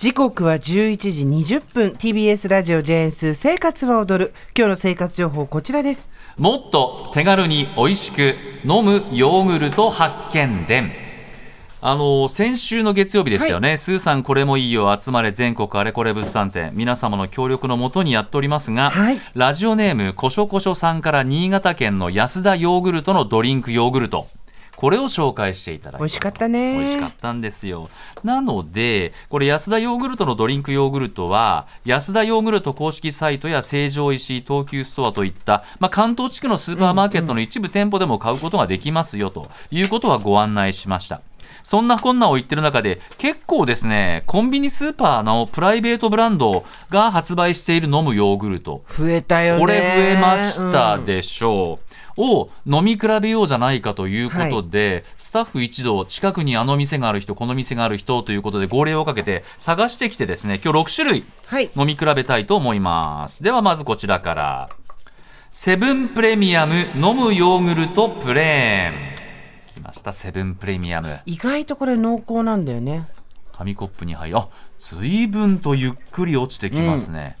時刻は11時20分。TBS ラジオジェーンス生活は踊る。今日の生活情報こちらです。もっと手軽に美味しく飲むヨーグルト発見伝。あの先週の月曜日でしたよね、スーさんこれもいいよ集まれ全国あれこれ物産展。皆様の協力のもとにやっておりますが、はい。ラジオネームこしょこしょさんから新潟県の安田ヨーグルトのドリンクヨーグルトこれを紹介していただいて美味しかったね美味しかったんですよ。なので、これ安田ヨーグルトのドリンクヨーグルトは、安田ヨーグルト公式サイトや成城石井東急ストアといった、まあ、関東地区のスーパーマーケットの一部店舗でも買うことができますよということはご案内しました。そんなこんなを言ってる中で、結構ですね、コンビニスーパーのプライベートブランドが発売している飲むヨーグルト。増えたよねこれ増えましたうんでしょう。を飲み比べようじゃないかということで、スタッフ一同近くにあの店がある人この店がある人ということで号令をかけて探してきてですね今日6種類はい。飲み比べたいと思います。ではまずこちらから。セブンプレミアム飲むヨーグルトプレーン。来ましたセブンプレミアム。意外とこれ濃厚なんだよね。紙コップに入りあ随分とゆっくり落ちてきますね、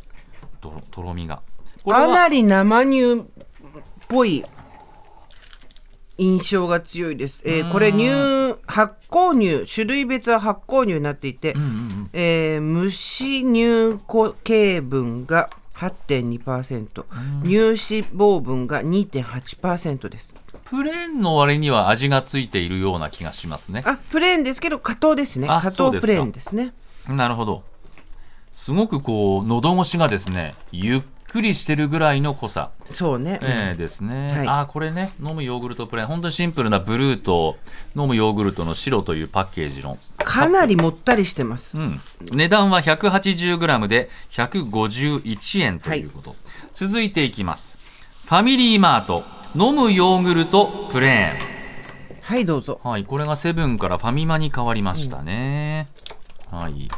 とろとろみが。かなり生乳っぽい印象が強いです、えーこれ乳発酵乳種類別は発酵乳になっていて、えー無脂乳固形分が8.2%、乳脂肪分が2.8%です。プレーンの割には味がついているような気がしますね。あプレーンですけど加糖ですね。あ加糖プレーンですね。なるほど。すごくこう、喉越しがですね、ゆっくりしてるぐらいの濃さ。そうね、えーですね。はいあー、これね、飲むヨーグルトプレーン。本当にシンプルなブルーと飲むヨーグルトの白というパッケージの。かなりもったりしてますうん、値段は 180g で151円ということ、続いていきますファミリーマート飲むヨーグルトプレーンはいどうぞはい、これがセブンからファミマに変わりましたね。はい。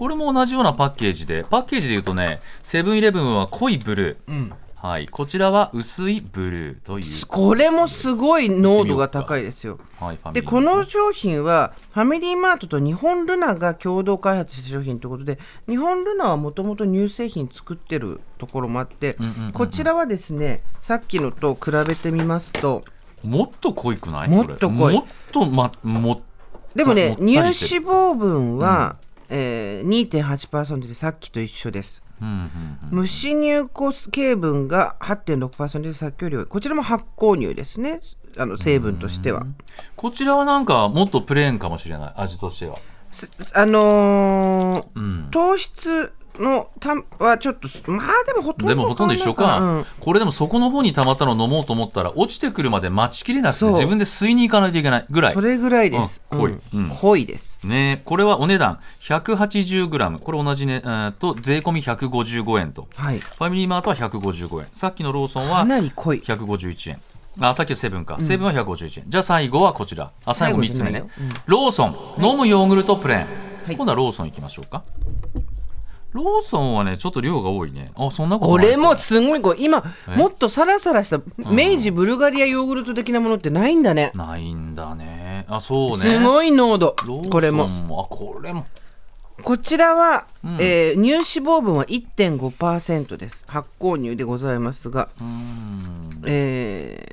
これも同じようなパッケージで、パッケージで言うとね、セブンイレブンは濃いブルー。うん。はい。こちらは薄いブルーという。これもすごい濃度が高いですよ。はい、でこの商品はファミリーマートと日本ルナが共同開発した商品ということで日本ルナはもともと乳製品作ってるところもあって、んうんうんうんこちらはですねさっきのと比べてみますともっと濃いくない？もっと濃い。もっと、ま、もっでもね乳脂肪分は、えー、2.8%でさっきと一緒です無脂乳固形分が8.6%でさっきより多いこちらも発酵乳ですねあの成分としては。こちらはなんかもっとプレーンかもしれない、味としては。すあのーうん。糖質のたはちょっとまあでもほとんどでもほとんど一緒か、うん。これでも底の方にたまったの飲もうと思ったら落ちてくるまで待ちきれなくてそう。自分で吸いに行かないといけない。ぐらい。それぐらいです、うん濃い。うん。うん。濃いです。ね。これはお値段。180g これ同じね、えーと税込み155円と。はい。ファミリーマートは155円。さっきのローソンはかなり濃い。151円。あさっきのセブンか、セブンは151円。じゃあ最後はこちら。あ最後3つ目ね、最後じゃないよローソン、飲むヨーグルトプレーン、はい。今度はローソン行きましょうかローソンはねちょっと量が多いね。あそんなことないこれもすごいこう今え？もっとサラサラした明治ブルガリアヨーグルト的なものってないんだね。ないんだね。あそうね。すごい濃度。これも。あこれも。こちらは、ん。えー乳脂肪分は1.5%です。発酵乳でございますが、うーん。えー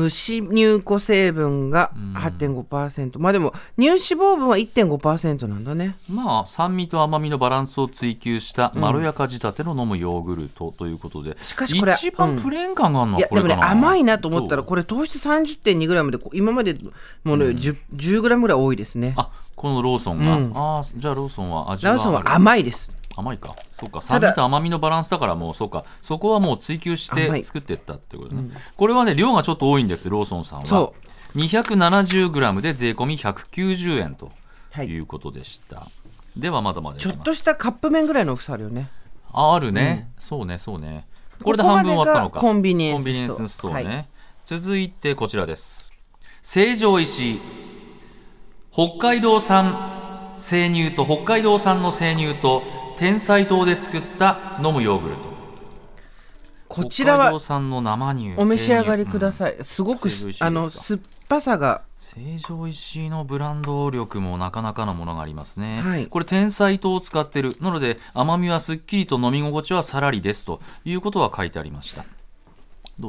無脂乳固成分が8.5%、まあでも乳脂肪分は1.5%なんだね。まあ酸味と甘みのバランスを追求したまろやか仕立ての飲むヨーグルトということで、しかしこれ一番プレーン感があるのいやでもねはこれかな。甘いなと思ったらこれ糖質 30.2g で今までのものより 10, 10g ぐらい多いですね。あこのローソンが、うん。あーじゃあローソンは味はラウソンは甘いです甘いか。そうか。酸味と甘みのバランスだからもうそう。か。そこはもう追求して作っていったってことね、これはね量がちょっと多いんですローソンさんは。そ 270g で税込み190円とはい。いうことでした、ではまだまだちょっとしたカップ麺ぐらいの大きさあるよね。ああるね、そうねそうね。これで半分終わったのか。ここまでがコンビニエンスストア。コンビニエンスストアね、はい。続いてこちらです。成城石井。北海道産生乳と北海道産の生乳と天才糖で作った飲むヨーグルト。こちらはお召し上がりください、すごくあの酸っぱさが。成城石井のブランド力もなかなかのものがありますね、はい。これ天才糖を使ってる。なので甘みはすっきりと飲み心地はさらりですということは書いてありました。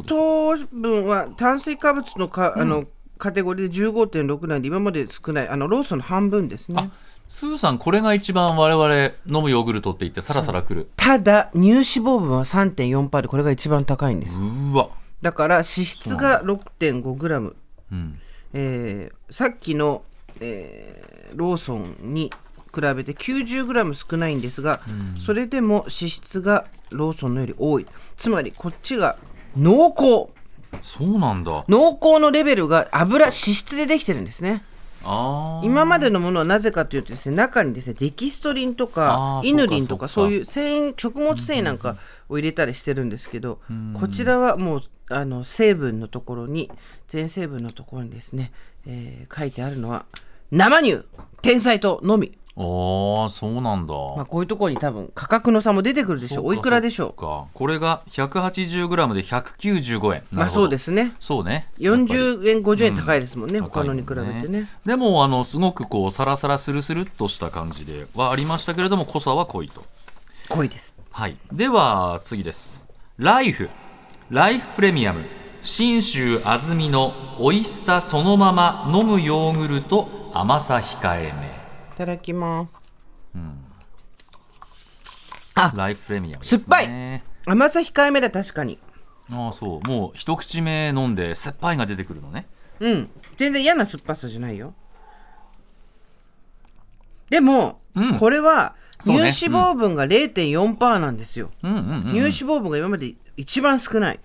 糖分は炭水化物のか、あのカテゴリーで15.6なんで今まで少ないあのローソンの半分ですねスーさんこれが一番我々飲むヨーグルトって言ってサラサラくる。ただ乳脂肪分は3.4%でこれが一番高いんです。うわ。だから脂質が 6.5g、うんえーさっきの、えーローソンに比べて 90g 少ないんですが、それでも脂質がローソンのより多い。つまりこっちが濃厚。そうなんだ。濃厚のレベルが油脂質でできてるんですね今までのものはなぜかというとですね中にですねデキストリンとあかーイヌリンとかそうか。そういう繊維食物繊維なんかを入れたりしてるんですけどこちらはもうあの成分のところに全成分のところにですね、えー書いてあるのは生乳天才糖のみ、あーそうなんだ、まあ、こういうところに多分価格の差も出てくるでしょう。おいくらでしょう。かこれが 180g で195円。まあそうですすね。そうね。やっぱり40円50円高いですもんね、うん他のに比べてね。でもあのすごくこうサラサラスルスルっとした感じではありましたけれども濃さは濃いと。濃いです。はい。では次です。ライフ。ライフプレミアム。信州安曇の美味しさそのまま。飲むヨーグルト。甘さ控えいただきます。めライフプレミアムです、ね、酸っぱい。甘さ控えめだ確かに。ああそう。もう一口目飲んで酸っぱいが出てくるのね。うん。全然嫌な酸っぱさじゃないよ。でも、うん。これは乳脂肪分が0.4%なんですよ、うんうんうん乳脂肪分が今まで一番少ない。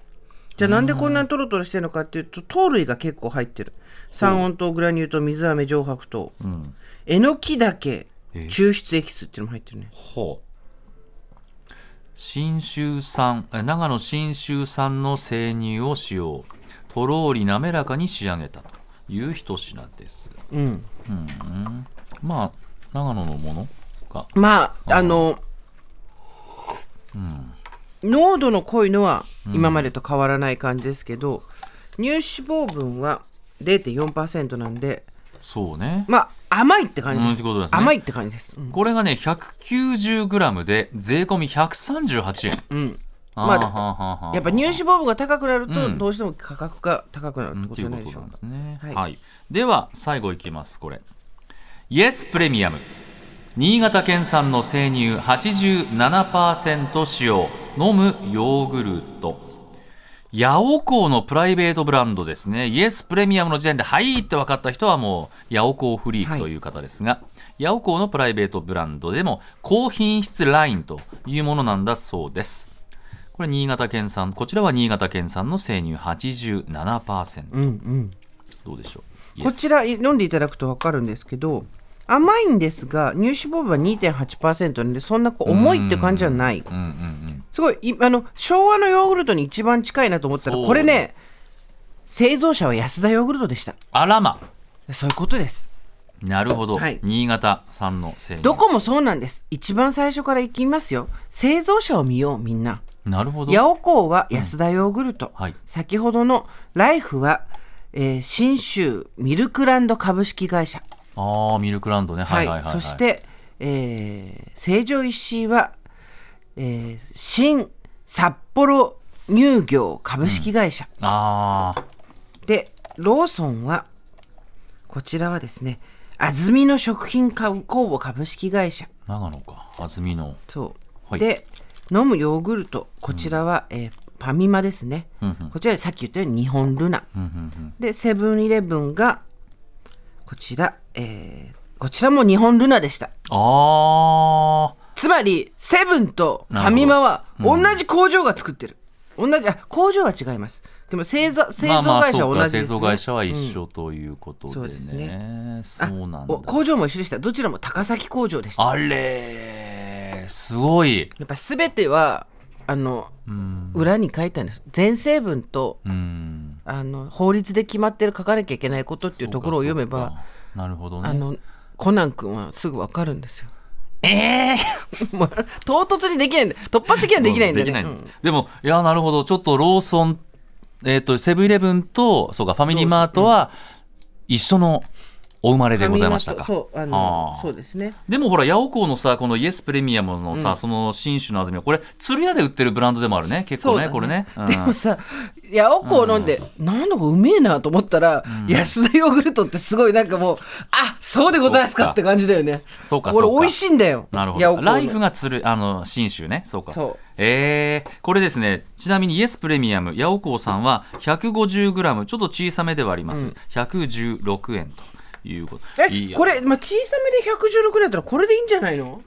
じゃあなんでこんなにトロトロしてるのかっていうと糖類が結構入ってる。三温糖グラニュー糖水飴上白糖、んえのきだけえ抽出エキスっていうのも入ってるね。ほう。信州産え長野信州産の生乳を使用。とろーり滑らかに仕上げたという一品です。うん。まあ長野のものが。まああの、濃度の濃いのは今までと変わらない感じですけど、乳脂肪分は0.4%なんでそうね。まあ甘いって感じうんです。ってことですね。甘いって感じです、うん。これがね 190g で税込み138円。うん。まあやっぱ乳脂肪分が高くなるとうん。どうしても価格が高くなるってっことじゃていうことなないでしょうんかですね。はい。はい、では最後いきますこれ。イエスプレミアム新潟県産の生乳87%使用。飲むヨーグルト。ヤオコーのプライベートブランドですね。イエスプレミアムの時点で、はいって分かった人はもう、ヤオコーフリークという方ですが、ヤオコーのプライベートブランドでも、高品質ラインというものなんだそうです。これ、新潟県産、こちらは新潟県産の生乳87%。うんうんどうでしょう？こちら飲んでいただくと分かるんですけど甘いんですが乳脂肪分は2.8%なんでそんなこう重いって感じじゃない。うんうんうんすごいいあの昭和のヨーグルトに一番近いなと思ったらこれね製造者は安田ヨーグルトでした。あらま。そういうことです。なるほど、はい。新潟産の生乳どこもそうなんです。一番最初からいきますよ。製造者を見ようみんな。なるほど。ヤオコーは安田ヨーグルト、はい。先ほどのライフは、えー信州ミルクランド株式会社ああミルクランドね。はいはいはい、はい、そして、えー成城石井は、えー新札幌乳業株式会社、ああでローソンはこちらはですね安曇野食品工房株式会社。長野か。安曇野。そう、はい。で飲むヨーグルト。こちらは、えーファミマですね、うんうん。こちらさっき言ったように日本ルナ、うんうんうん。でセブンイレブンがこちら、えーこちらも日本ルナでした。あつまりセブンとファミマは同じ工場が作ってる、同じあ工場は違います。でも製造製造会社は同じです、ね。製造会社は一緒ということでそうですね、そうなん工場も一緒でした。どちらも高崎工場でした。あれーすごい。やっぱ全てはあのうん。裏に書いてあるんです。全成分とうんあの法律で決まってる書かなきゃいけないことっていうところを読めばなるほどね。あのコナン君はすぐ分かるんですよ。ええ もう唐突にできないんだ突発的にはできないんだよね。できないうん。でもいやなるほど。ちょっとローソンえっ、とセブンイレブンとそうかファミリーマートは一緒のお生まれでございましたか。そうあのあー。そうですね。でもほらヤオコーのさこのイエスプレミアムのさ、その新種の安住これ鶴屋で売ってるブランドでもあるね。結構ねそうだこれね、うん。でもさヤオコー飲んで、なんだかうめえなと思ったら、安田ヨーグルトってすごいなんかもうあそうでございますかかって感じだよね。こそうか。そうかれ美味しいんだよ。なるほど。ライフがつるあの新種ね。そうか。そう。えー、これですね。ちなみにイエスプレミアム。ヤオコーさんは 150g ちょっと小さめではあります、116円ということ。えいいや。これ、まあ、小さめで116だったらこれでいいんじゃないの？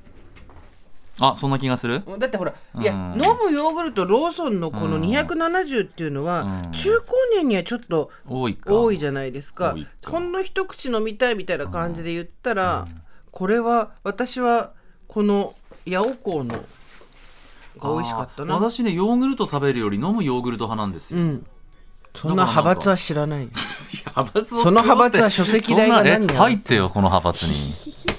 あそんな気がする？だってほら、いやうん飲むヨーグルトローソンのこの270っていうのは、うん。中高年にはちょっと多いじゃないですか。ほんの一口飲みたいみたいな感じで言ったら、これは私はこのヤオコーのが美味しかったな。私ねヨーグルト食べるより飲むヨーグルト派なんですよ、うん。そんな派閥は知らないよ。派閥をその派閥は書籍代が何入ってよこの派閥に